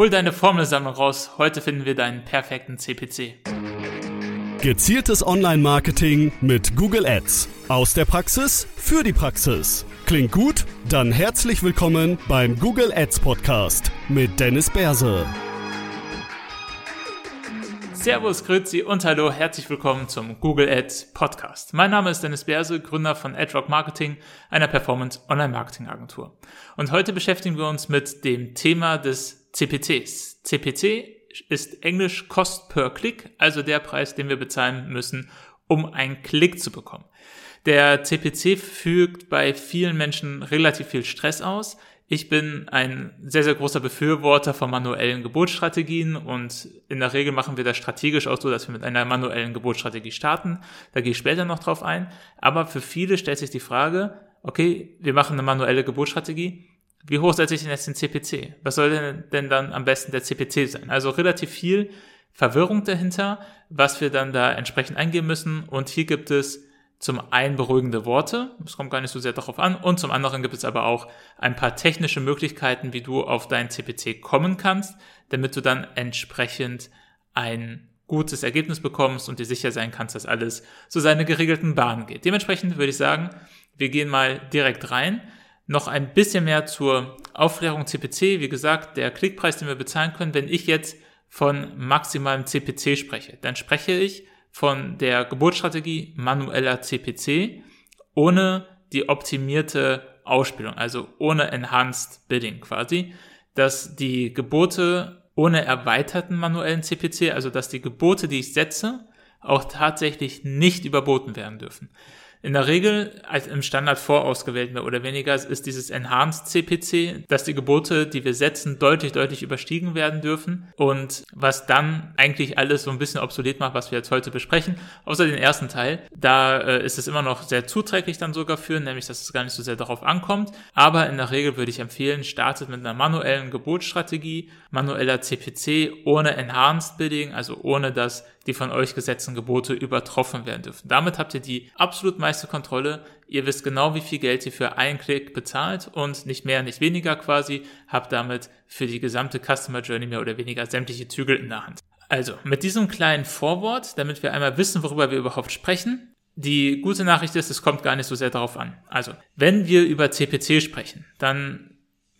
Hol deine Formelsammlung raus. Heute finden wir deinen perfekten CPC. Gezieltes Online-Marketing mit Google Ads. Aus der Praxis für die Praxis. Klingt gut? Dann herzlich willkommen beim Google Ads Podcast mit Dennis Berse. Servus, Grüezi und hallo, herzlich willkommen zum Google Ads Podcast. Mein Name ist Dennis Berse, Gründer von AdRock Marketing, einer Performance Online Marketing Agentur. Und heute beschäftigen wir uns mit dem Thema des CPCs. CPC ist Englisch Cost per Click, also der Preis, den wir bezahlen müssen, um einen Klick zu bekommen. Der CPC fügt bei vielen Menschen relativ viel Stress aus. Ich bin ein sehr, sehr großer Befürworter von manuellen Geburtsstrategien und in der Regel machen wir das strategisch auch so, dass wir mit einer manuellen Geburtsstrategie starten. Da gehe ich später noch drauf ein. Aber für viele stellt sich die Frage, okay, wir machen eine manuelle Geburtsstrategie wie hoch setze ich denn jetzt den CPC? Was soll denn, denn dann am besten der CPC sein? Also relativ viel Verwirrung dahinter, was wir dann da entsprechend eingeben müssen. Und hier gibt es zum einen beruhigende Worte, es kommt gar nicht so sehr darauf an, und zum anderen gibt es aber auch ein paar technische Möglichkeiten, wie du auf deinen CPC kommen kannst, damit du dann entsprechend ein gutes Ergebnis bekommst und dir sicher sein kannst, dass alles so seine geregelten Bahnen geht. Dementsprechend würde ich sagen, wir gehen mal direkt rein. Noch ein bisschen mehr zur Aufklärung CPC. Wie gesagt, der Klickpreis, den wir bezahlen können, wenn ich jetzt von maximalem CPC spreche, dann spreche ich von der Geburtsstrategie manueller CPC ohne die optimierte Ausspielung, also ohne Enhanced Bidding quasi, dass die Gebote ohne erweiterten manuellen CPC, also dass die Gebote, die ich setze, auch tatsächlich nicht überboten werden dürfen. In der Regel als im Standard vorausgewählt mehr oder weniger ist dieses Enhanced CPC, dass die Gebote, die wir setzen, deutlich, deutlich überstiegen werden dürfen und was dann eigentlich alles so ein bisschen obsolet macht, was wir jetzt heute besprechen, außer den ersten Teil. Da äh, ist es immer noch sehr zuträglich dann sogar für, nämlich dass es gar nicht so sehr darauf ankommt. Aber in der Regel würde ich empfehlen, startet mit einer manuellen Gebotsstrategie, manueller CPC ohne Enhanced Bidding, also ohne dass die von euch gesetzten Gebote übertroffen werden dürfen. Damit habt ihr die absolut meiste Kontrolle. Ihr wisst genau, wie viel Geld ihr für einen Klick bezahlt und nicht mehr, nicht weniger quasi, habt damit für die gesamte Customer Journey mehr oder weniger sämtliche Zügel in der Hand. Also, mit diesem kleinen Vorwort, damit wir einmal wissen, worüber wir überhaupt sprechen, die gute Nachricht ist, es kommt gar nicht so sehr darauf an. Also, wenn wir über CPC sprechen, dann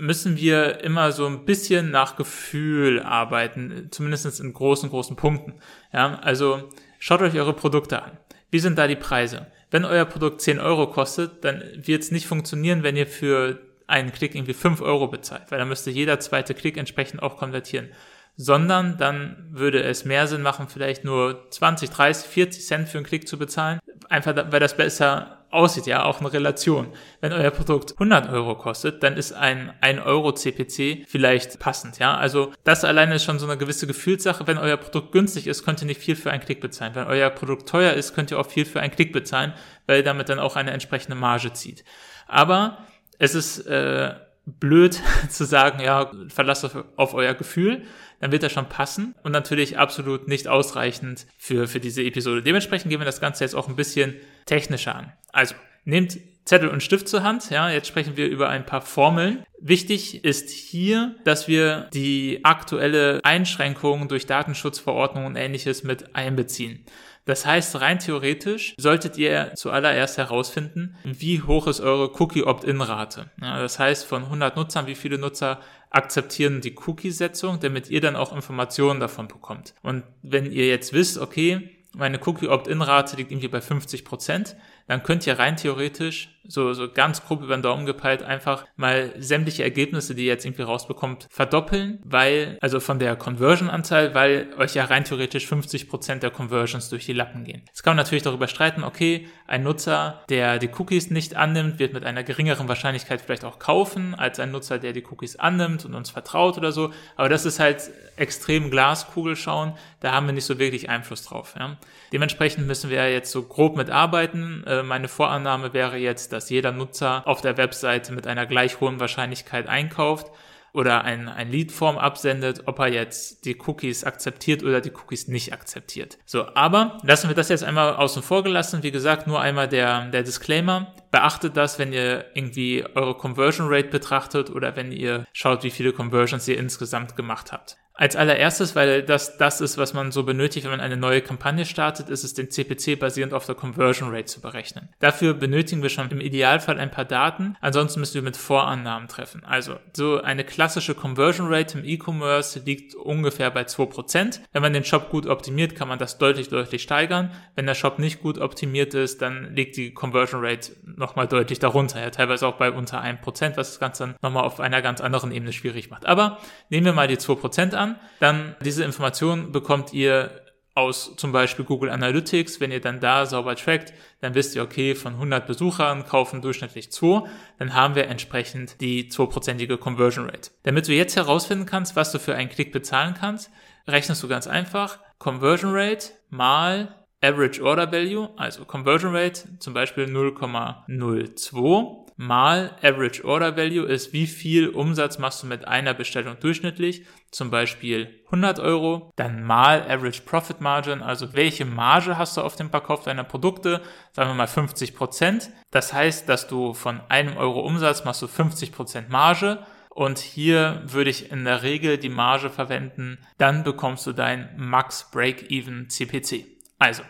müssen wir immer so ein bisschen nach Gefühl arbeiten, zumindest in großen, großen Punkten. Ja, also schaut euch eure Produkte an. Wie sind da die Preise? Wenn euer Produkt 10 Euro kostet, dann wird es nicht funktionieren, wenn ihr für einen Klick irgendwie 5 Euro bezahlt, weil dann müsste jeder zweite Klick entsprechend auch konvertieren. Sondern dann würde es mehr Sinn machen, vielleicht nur 20, 30, 40 Cent für einen Klick zu bezahlen. Einfach, weil das besser aussieht, ja, auch eine Relation. Wenn euer Produkt 100 Euro kostet, dann ist ein 1 Euro CPC vielleicht passend, ja. Also das alleine ist schon so eine gewisse Gefühlssache. Wenn euer Produkt günstig ist, könnt ihr nicht viel für einen Klick bezahlen. Wenn euer Produkt teuer ist, könnt ihr auch viel für einen Klick bezahlen, weil ihr damit dann auch eine entsprechende Marge zieht. Aber es ist äh, blöd zu sagen, ja, verlasst auf, auf euer Gefühl, dann wird das schon passen und natürlich absolut nicht ausreichend für, für diese Episode. Dementsprechend gehen wir das Ganze jetzt auch ein bisschen technischer an. Also, nehmt Zettel und Stift zur Hand. Ja, jetzt sprechen wir über ein paar Formeln. Wichtig ist hier, dass wir die aktuelle Einschränkung durch Datenschutzverordnung und ähnliches mit einbeziehen. Das heißt, rein theoretisch solltet ihr zuallererst herausfinden, wie hoch ist eure Cookie-Opt-in-Rate. Ja, das heißt, von 100 Nutzern, wie viele Nutzer akzeptieren die Cookie-Setzung, damit ihr dann auch Informationen davon bekommt. Und wenn ihr jetzt wisst, okay, meine Cookie-Opt-in-Rate liegt irgendwie bei 50 Prozent, dann könnt ihr rein theoretisch, so, so ganz grob über den Daumen gepeilt, einfach mal sämtliche Ergebnisse, die ihr jetzt irgendwie rausbekommt, verdoppeln, weil, also von der Conversion-Anzahl, weil euch ja rein theoretisch 50 Prozent der Conversions durch die Lappen gehen. Jetzt kann man natürlich darüber streiten, okay, ein Nutzer, der die Cookies nicht annimmt, wird mit einer geringeren Wahrscheinlichkeit vielleicht auch kaufen, als ein Nutzer, der die Cookies annimmt und uns vertraut oder so. Aber das ist halt extrem Glaskugel schauen, da haben wir nicht so wirklich Einfluss drauf. Ja. Dementsprechend müssen wir jetzt so grob mitarbeiten. Äh, meine Vorannahme wäre jetzt, dass jeder Nutzer auf der Webseite mit einer gleich hohen Wahrscheinlichkeit einkauft oder ein, ein Leadform absendet, ob er jetzt die Cookies akzeptiert oder die Cookies nicht akzeptiert. So, aber lassen wir das jetzt einmal außen vor gelassen. Wie gesagt, nur einmal der, der Disclaimer. beachtet das, wenn ihr irgendwie eure Conversion Rate betrachtet oder wenn ihr schaut, wie viele Conversions ihr insgesamt gemacht habt. Als allererstes, weil das das ist, was man so benötigt, wenn man eine neue Kampagne startet, ist es den CPC basierend auf der Conversion Rate zu berechnen. Dafür benötigen wir schon im Idealfall ein paar Daten, ansonsten müssen wir mit Vorannahmen treffen. Also so eine klassische Conversion Rate im E-Commerce liegt ungefähr bei 2%. Wenn man den Shop gut optimiert, kann man das deutlich, deutlich steigern. Wenn der Shop nicht gut optimiert ist, dann liegt die Conversion Rate nochmal deutlich darunter. Ja, teilweise auch bei unter 1%, was das Ganze dann nochmal auf einer ganz anderen Ebene schwierig macht. Aber nehmen wir mal die 2% an dann diese Information bekommt ihr aus zum Beispiel Google Analytics, wenn ihr dann da sauber trackt, dann wisst ihr, okay, von 100 Besuchern kaufen durchschnittlich 2, dann haben wir entsprechend die 2%ige Conversion Rate. Damit du jetzt herausfinden kannst, was du für einen Klick bezahlen kannst, rechnest du ganz einfach. Conversion Rate mal Average Order Value, also Conversion Rate zum Beispiel 0,02 mal Average Order Value ist, wie viel Umsatz machst du mit einer Bestellung durchschnittlich, zum Beispiel 100 Euro, dann mal Average Profit Margin, also welche Marge hast du auf dem Verkauf deiner Produkte, sagen wir mal 50 Prozent. Das heißt, dass du von einem Euro Umsatz machst du 50 Prozent Marge. Und hier würde ich in der Regel die Marge verwenden, dann bekommst du dein Max Break-Even CPC. Also,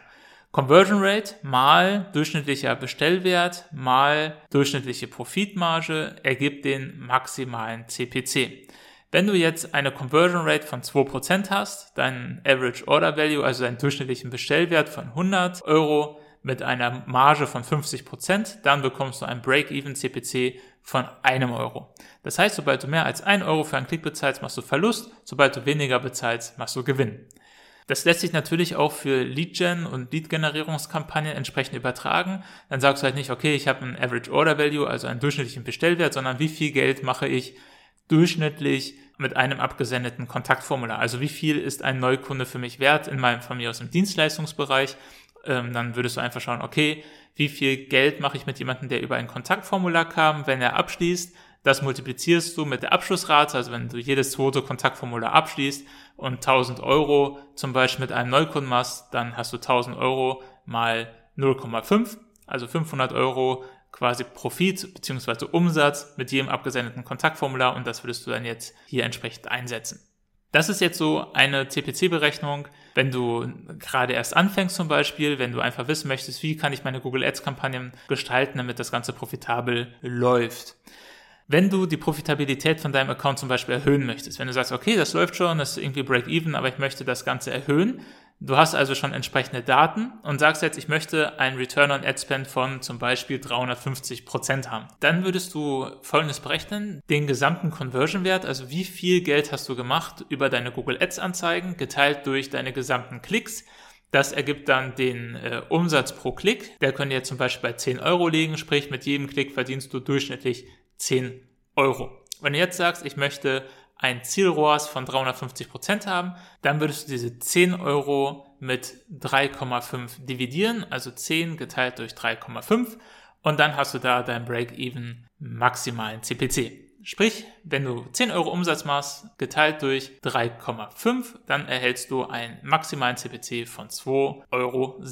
Conversion Rate mal durchschnittlicher Bestellwert mal durchschnittliche Profitmarge ergibt den maximalen CPC. Wenn du jetzt eine Conversion Rate von 2% hast, deinen Average Order Value, also deinen durchschnittlichen Bestellwert von 100 Euro mit einer Marge von 50%, dann bekommst du ein Break-Even CPC von einem Euro. Das heißt, sobald du mehr als 1 Euro für einen Klick bezahlst, machst du Verlust, sobald du weniger bezahlst, machst du Gewinn. Das lässt sich natürlich auch für Lead-Gen und Lead-Generierungskampagnen entsprechend übertragen. Dann sagst du halt nicht, okay, ich habe einen Average Order Value, also einen durchschnittlichen Bestellwert, sondern wie viel Geld mache ich durchschnittlich mit einem abgesendeten Kontaktformular. Also wie viel ist ein Neukunde für mich wert in meinem von mir aus im Dienstleistungsbereich? Ähm, dann würdest du einfach schauen, okay, wie viel Geld mache ich mit jemandem, der über ein Kontaktformular kam, wenn er abschließt, das multiplizierst du mit der Abschlussrate, also wenn du jedes zweite Kontaktformular abschließt und 1000 Euro zum Beispiel mit einem Neukunden machst, dann hast du 1000 Euro mal 0,5, also 500 Euro quasi Profit beziehungsweise Umsatz mit jedem abgesendeten Kontaktformular und das würdest du dann jetzt hier entsprechend einsetzen. Das ist jetzt so eine CPC-Berechnung, wenn du gerade erst anfängst zum Beispiel, wenn du einfach wissen möchtest, wie kann ich meine Google Ads-Kampagnen gestalten, damit das Ganze profitabel läuft. Wenn du die Profitabilität von deinem Account zum Beispiel erhöhen möchtest, wenn du sagst, okay, das läuft schon, das ist irgendwie Break-Even, aber ich möchte das Ganze erhöhen, du hast also schon entsprechende Daten und sagst jetzt, ich möchte einen Return on Ad Spend von zum Beispiel 350 Prozent haben. Dann würdest du Folgendes berechnen, den gesamten Conversion-Wert, also wie viel Geld hast du gemacht über deine Google Ads Anzeigen, geteilt durch deine gesamten Klicks, das ergibt dann den äh, Umsatz pro Klick. Der könnte jetzt zum Beispiel bei 10 Euro liegen, sprich mit jedem Klick verdienst du durchschnittlich 10 Euro. Wenn du jetzt sagst, ich möchte ein Zielrohrs von 350 Prozent haben, dann würdest du diese 10 Euro mit 3,5 dividieren, also 10 geteilt durch 3,5 und dann hast du da dein Break-Even maximalen CPC. Sprich, wenn du 10 Euro Umsatz machst, geteilt durch 3,5, dann erhältst du einen maximalen CPC von 2,86 Euro.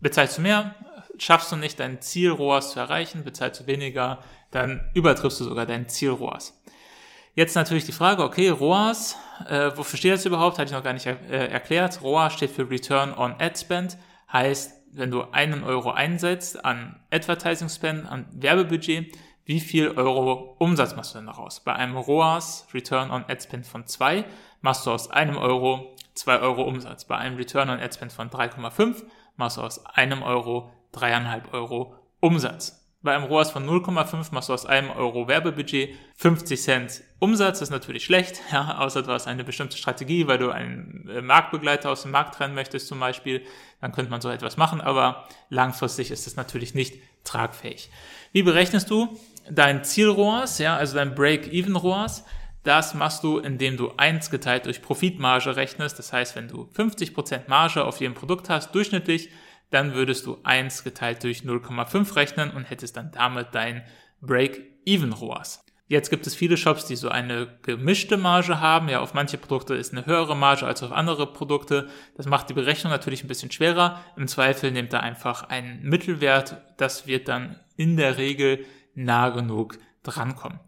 Bezahlst du mehr, schaffst du nicht dein Ziel ROAS zu erreichen, bezahlst du weniger, dann übertriffst du sogar dein Ziel ROAS. Jetzt natürlich die Frage, okay, ROAS, äh, wofür steht das überhaupt? Hatte ich noch gar nicht er äh, erklärt. ROAS steht für Return on Ad Spend, heißt, wenn du einen Euro einsetzt an Advertising Spend, an Werbebudget, wie viel Euro Umsatz machst du denn daraus? Bei einem ROAS, Return on Ad Spend von 2, machst du aus einem Euro 2 Euro Umsatz. Bei einem Return on Ad Spend von 3,5 machst du aus einem Euro dreieinhalb Euro Umsatz. Bei einem ROAS von 0,5 machst du aus einem Euro Werbebudget 50 Cent Umsatz. Das ist natürlich schlecht, ja, außer du hast eine bestimmte Strategie, weil du einen äh, Marktbegleiter aus dem Markt trennen möchtest zum Beispiel. Dann könnte man so etwas machen, aber langfristig ist es natürlich nicht tragfähig. Wie berechnest du dein Ziel-ROAS, ja, also dein Break-Even-ROAS? Das machst du, indem du 1 geteilt durch Profitmarge rechnest. Das heißt, wenn du 50% Marge auf jedem Produkt hast, durchschnittlich, dann würdest du 1 geteilt durch 0,5 rechnen und hättest dann damit dein Break-Even-ROAS. Jetzt gibt es viele Shops, die so eine gemischte Marge haben. Ja, auf manche Produkte ist eine höhere Marge als auf andere Produkte. Das macht die Berechnung natürlich ein bisschen schwerer. Im Zweifel nehmt da einfach einen Mittelwert. Das wird dann in der Regel nah genug drankommen.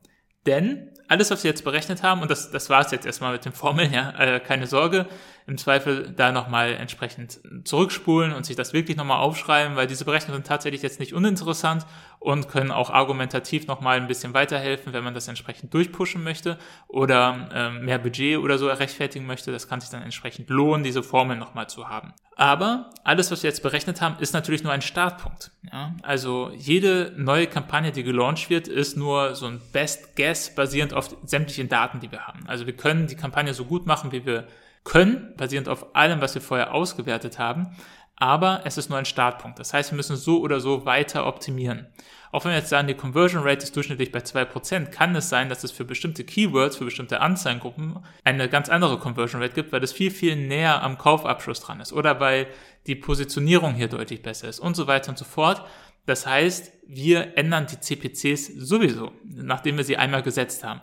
Denn alles, was wir jetzt berechnet haben, und das, das war es jetzt erstmal mit den Formeln, ja, äh, keine Sorge, im Zweifel da nochmal entsprechend zurückspulen und sich das wirklich nochmal aufschreiben, weil diese Berechnungen sind tatsächlich jetzt nicht uninteressant und können auch argumentativ nochmal ein bisschen weiterhelfen, wenn man das entsprechend durchpushen möchte oder ähm, mehr Budget oder so rechtfertigen möchte. Das kann sich dann entsprechend lohnen, diese Formeln nochmal zu haben. Aber alles, was wir jetzt berechnet haben, ist natürlich nur ein Startpunkt. Ja? Also jede neue Kampagne, die gelauncht wird, ist nur so ein Best Guess basierend auf sämtlichen Daten, die wir haben. Also wir können die Kampagne so gut machen, wie wir können, basierend auf allem, was wir vorher ausgewertet haben. Aber es ist nur ein Startpunkt. Das heißt, wir müssen so oder so weiter optimieren. Auch wenn wir jetzt sagen, die Conversion Rate ist durchschnittlich bei 2%, kann es sein, dass es für bestimmte Keywords, für bestimmte Anzeigengruppen eine ganz andere Conversion Rate gibt, weil es viel, viel näher am Kaufabschluss dran ist oder weil die Positionierung hier deutlich besser ist und so weiter und so fort. Das heißt, wir ändern die CPCs sowieso, nachdem wir sie einmal gesetzt haben.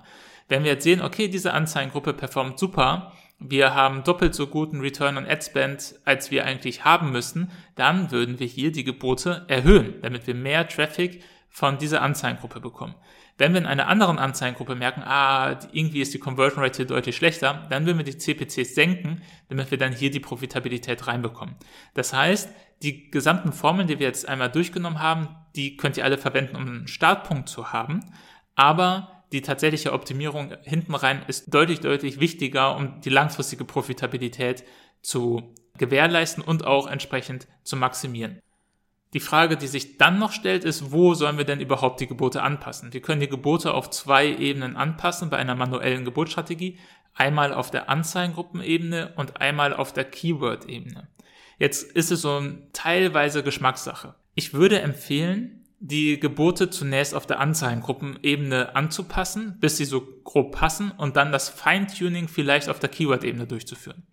Wenn wir jetzt sehen, okay, diese Anzeigengruppe performt super, wir haben doppelt so guten Return on Ad Spend, als wir eigentlich haben müssen, dann würden wir hier die Gebote erhöhen, damit wir mehr Traffic von dieser Anzeigengruppe bekommen. Wenn wir in einer anderen Anzeigengruppe merken, ah, irgendwie ist die Conversion Rate hier deutlich schlechter, dann würden wir die CPCs senken, damit wir dann hier die Profitabilität reinbekommen. Das heißt, die gesamten Formeln, die wir jetzt einmal durchgenommen haben, die könnt ihr alle verwenden, um einen Startpunkt zu haben. Aber die tatsächliche Optimierung hinten rein ist deutlich, deutlich wichtiger, um die langfristige Profitabilität zu gewährleisten und auch entsprechend zu maximieren. Die Frage, die sich dann noch stellt, ist, wo sollen wir denn überhaupt die Gebote anpassen? Wir können die Gebote auf zwei Ebenen anpassen bei einer manuellen Geburtsstrategie. Einmal auf der Anzeigengruppenebene und einmal auf der Keyword-Ebene. Jetzt ist es so ein teilweise Geschmackssache. Ich würde empfehlen, die Gebote zunächst auf der Anzeigengruppenebene anzupassen, bis sie so grob passen und dann das Feintuning vielleicht auf der Keyword-Ebene durchzuführen.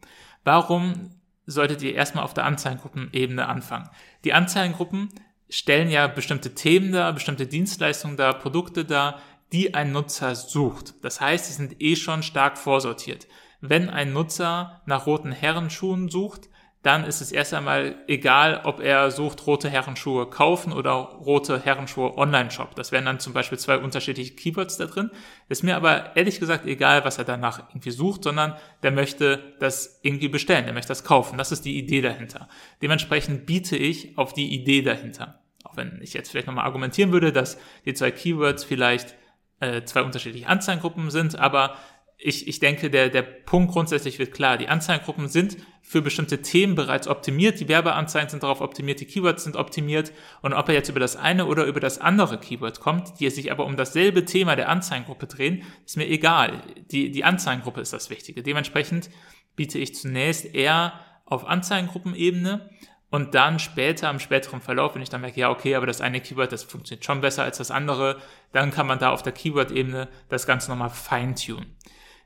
Warum solltet ihr erstmal auf der Anzeigengruppenebene anfangen? Die Anzeigengruppen stellen ja bestimmte Themen dar, bestimmte Dienstleistungen dar, Produkte dar, die ein Nutzer sucht. Das heißt, sie sind eh schon stark vorsortiert. Wenn ein Nutzer nach roten Herrenschuhen sucht, dann ist es erst einmal egal, ob er sucht, rote Herrenschuhe kaufen oder rote Herrenschuhe Online-Shop. Das wären dann zum Beispiel zwei unterschiedliche Keywords da drin. Ist mir aber ehrlich gesagt egal, was er danach irgendwie sucht, sondern der möchte das irgendwie bestellen, der möchte das kaufen. Das ist die Idee dahinter. Dementsprechend biete ich auf die Idee dahinter. Auch wenn ich jetzt vielleicht nochmal argumentieren würde, dass die zwei Keywords vielleicht äh, zwei unterschiedliche Anzeigengruppen sind, aber ich, ich denke, der, der Punkt grundsätzlich wird klar. Die Anzeigengruppen sind für bestimmte Themen bereits optimiert. Die Werbeanzeigen sind darauf optimiert, die Keywords sind optimiert. Und ob er jetzt über das eine oder über das andere Keyword kommt, die sich aber um dasselbe Thema der Anzeigengruppe drehen, ist mir egal. Die, die Anzeigengruppe ist das Wichtige. Dementsprechend biete ich zunächst eher auf Anzeigengruppenebene und dann später, im späteren Verlauf, wenn ich dann merke, ja, okay, aber das eine Keyword, das funktioniert schon besser als das andere, dann kann man da auf der Keyword-Ebene das Ganze nochmal feintunen.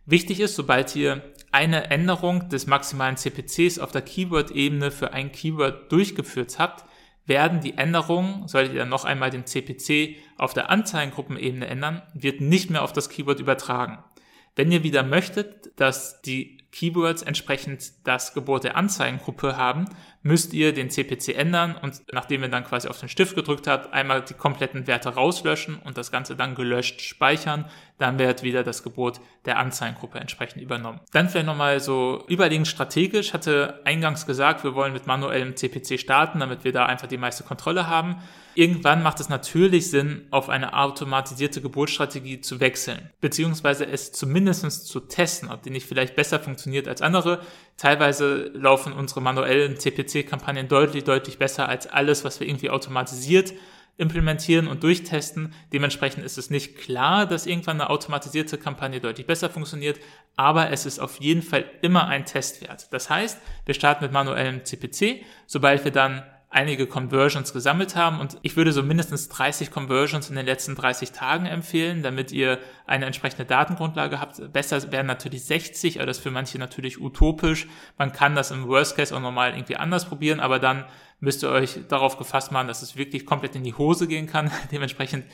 Wichtig ist, sobald ihr eine Änderung des maximalen CPCs auf der Keyword-Ebene für ein Keyword durchgeführt habt, werden die Änderungen, solltet ihr dann noch einmal den CPC auf der Anzeigengruppenebene ändern, wird nicht mehr auf das Keyword übertragen. Wenn ihr wieder möchtet, dass die Keywords entsprechend das Gebot der Anzeigengruppe haben, müsst ihr den CPC ändern und nachdem ihr dann quasi auf den Stift gedrückt habt, einmal die kompletten Werte rauslöschen und das Ganze dann gelöscht speichern, dann wird wieder das Gebot der Anzeigengruppe entsprechend übernommen. Dann vielleicht nochmal so überlegend strategisch, hatte eingangs gesagt, wir wollen mit manuellem CPC starten, damit wir da einfach die meiste Kontrolle haben. Irgendwann macht es natürlich Sinn, auf eine automatisierte Geburtsstrategie zu wechseln, beziehungsweise es zumindest zu testen, ob die nicht vielleicht besser funktioniert als andere. Teilweise laufen unsere manuellen CPC-Kampagnen deutlich, deutlich besser als alles, was wir irgendwie automatisiert implementieren und durchtesten. Dementsprechend ist es nicht klar, dass irgendwann eine automatisierte Kampagne deutlich besser funktioniert, aber es ist auf jeden Fall immer ein Testwert. Das heißt, wir starten mit manuellem CPC, sobald wir dann einige Conversions gesammelt haben und ich würde so mindestens 30 Conversions in den letzten 30 Tagen empfehlen, damit ihr eine entsprechende Datengrundlage habt. Besser wären natürlich 60, aber das ist für manche natürlich utopisch. Man kann das im Worst Case auch normal irgendwie anders probieren, aber dann müsst ihr euch darauf gefasst machen, dass es wirklich komplett in die Hose gehen kann. Dementsprechend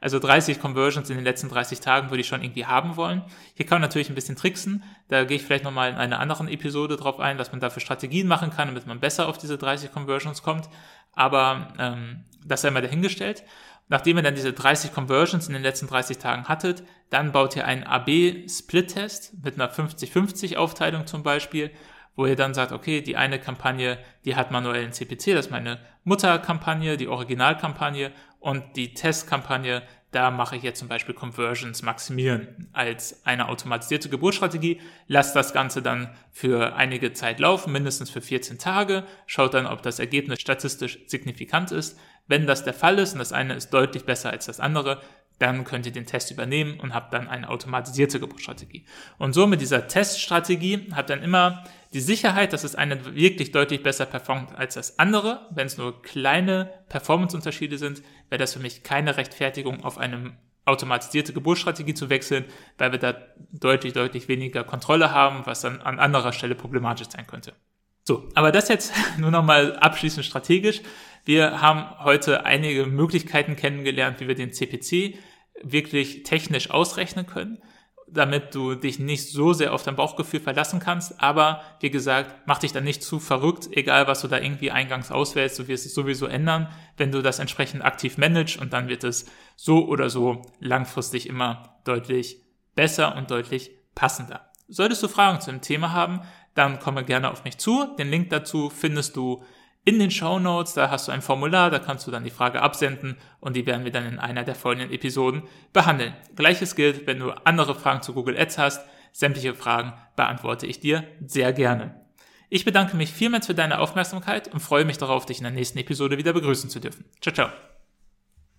Also 30 Conversions in den letzten 30 Tagen würde ich schon irgendwie haben wollen. Hier kann man natürlich ein bisschen tricksen. Da gehe ich vielleicht nochmal in einer anderen Episode drauf ein, was man da für Strategien machen kann, damit man besser auf diese 30 Conversions kommt. Aber ähm, das sei mal dahingestellt. Nachdem ihr dann diese 30 Conversions in den letzten 30 Tagen hattet, dann baut ihr einen AB-Split-Test mit einer 50-50 Aufteilung zum Beispiel, wo ihr dann sagt, okay, die eine Kampagne, die hat manuellen CPC, das ist meine Mutterkampagne, die Originalkampagne und die Testkampagne, da mache ich jetzt zum Beispiel Conversions maximieren als eine automatisierte Geburtsstrategie. Lasst das Ganze dann für einige Zeit laufen, mindestens für 14 Tage. Schaut dann, ob das Ergebnis statistisch signifikant ist. Wenn das der Fall ist und das eine ist deutlich besser als das andere, dann könnt ihr den Test übernehmen und habt dann eine automatisierte Geburtsstrategie. Und so mit dieser Teststrategie habt dann immer die Sicherheit, dass das eine wirklich deutlich besser performt als das andere. Wenn es nur kleine Performance-Unterschiede sind, wäre das für mich keine Rechtfertigung, auf eine automatisierte Geburtsstrategie zu wechseln, weil wir da deutlich, deutlich weniger Kontrolle haben, was dann an anderer Stelle problematisch sein könnte. So, aber das jetzt nur nochmal abschließend strategisch. Wir haben heute einige Möglichkeiten kennengelernt, wie wir den CPC wirklich technisch ausrechnen können, damit du dich nicht so sehr auf dein Bauchgefühl verlassen kannst. Aber wie gesagt, mach dich dann nicht zu verrückt, egal was du da irgendwie eingangs auswählst, du wirst es sowieso ändern, wenn du das entsprechend aktiv managst und dann wird es so oder so langfristig immer deutlich besser und deutlich passender. Solltest du Fragen zu dem Thema haben, dann komme gerne auf mich zu. Den Link dazu findest du in den Show Notes. Da hast du ein Formular, da kannst du dann die Frage absenden und die werden wir dann in einer der folgenden Episoden behandeln. Gleiches gilt, wenn du andere Fragen zu Google Ads hast. Sämtliche Fragen beantworte ich dir sehr gerne. Ich bedanke mich vielmals für deine Aufmerksamkeit und freue mich darauf, dich in der nächsten Episode wieder begrüßen zu dürfen. Ciao, ciao.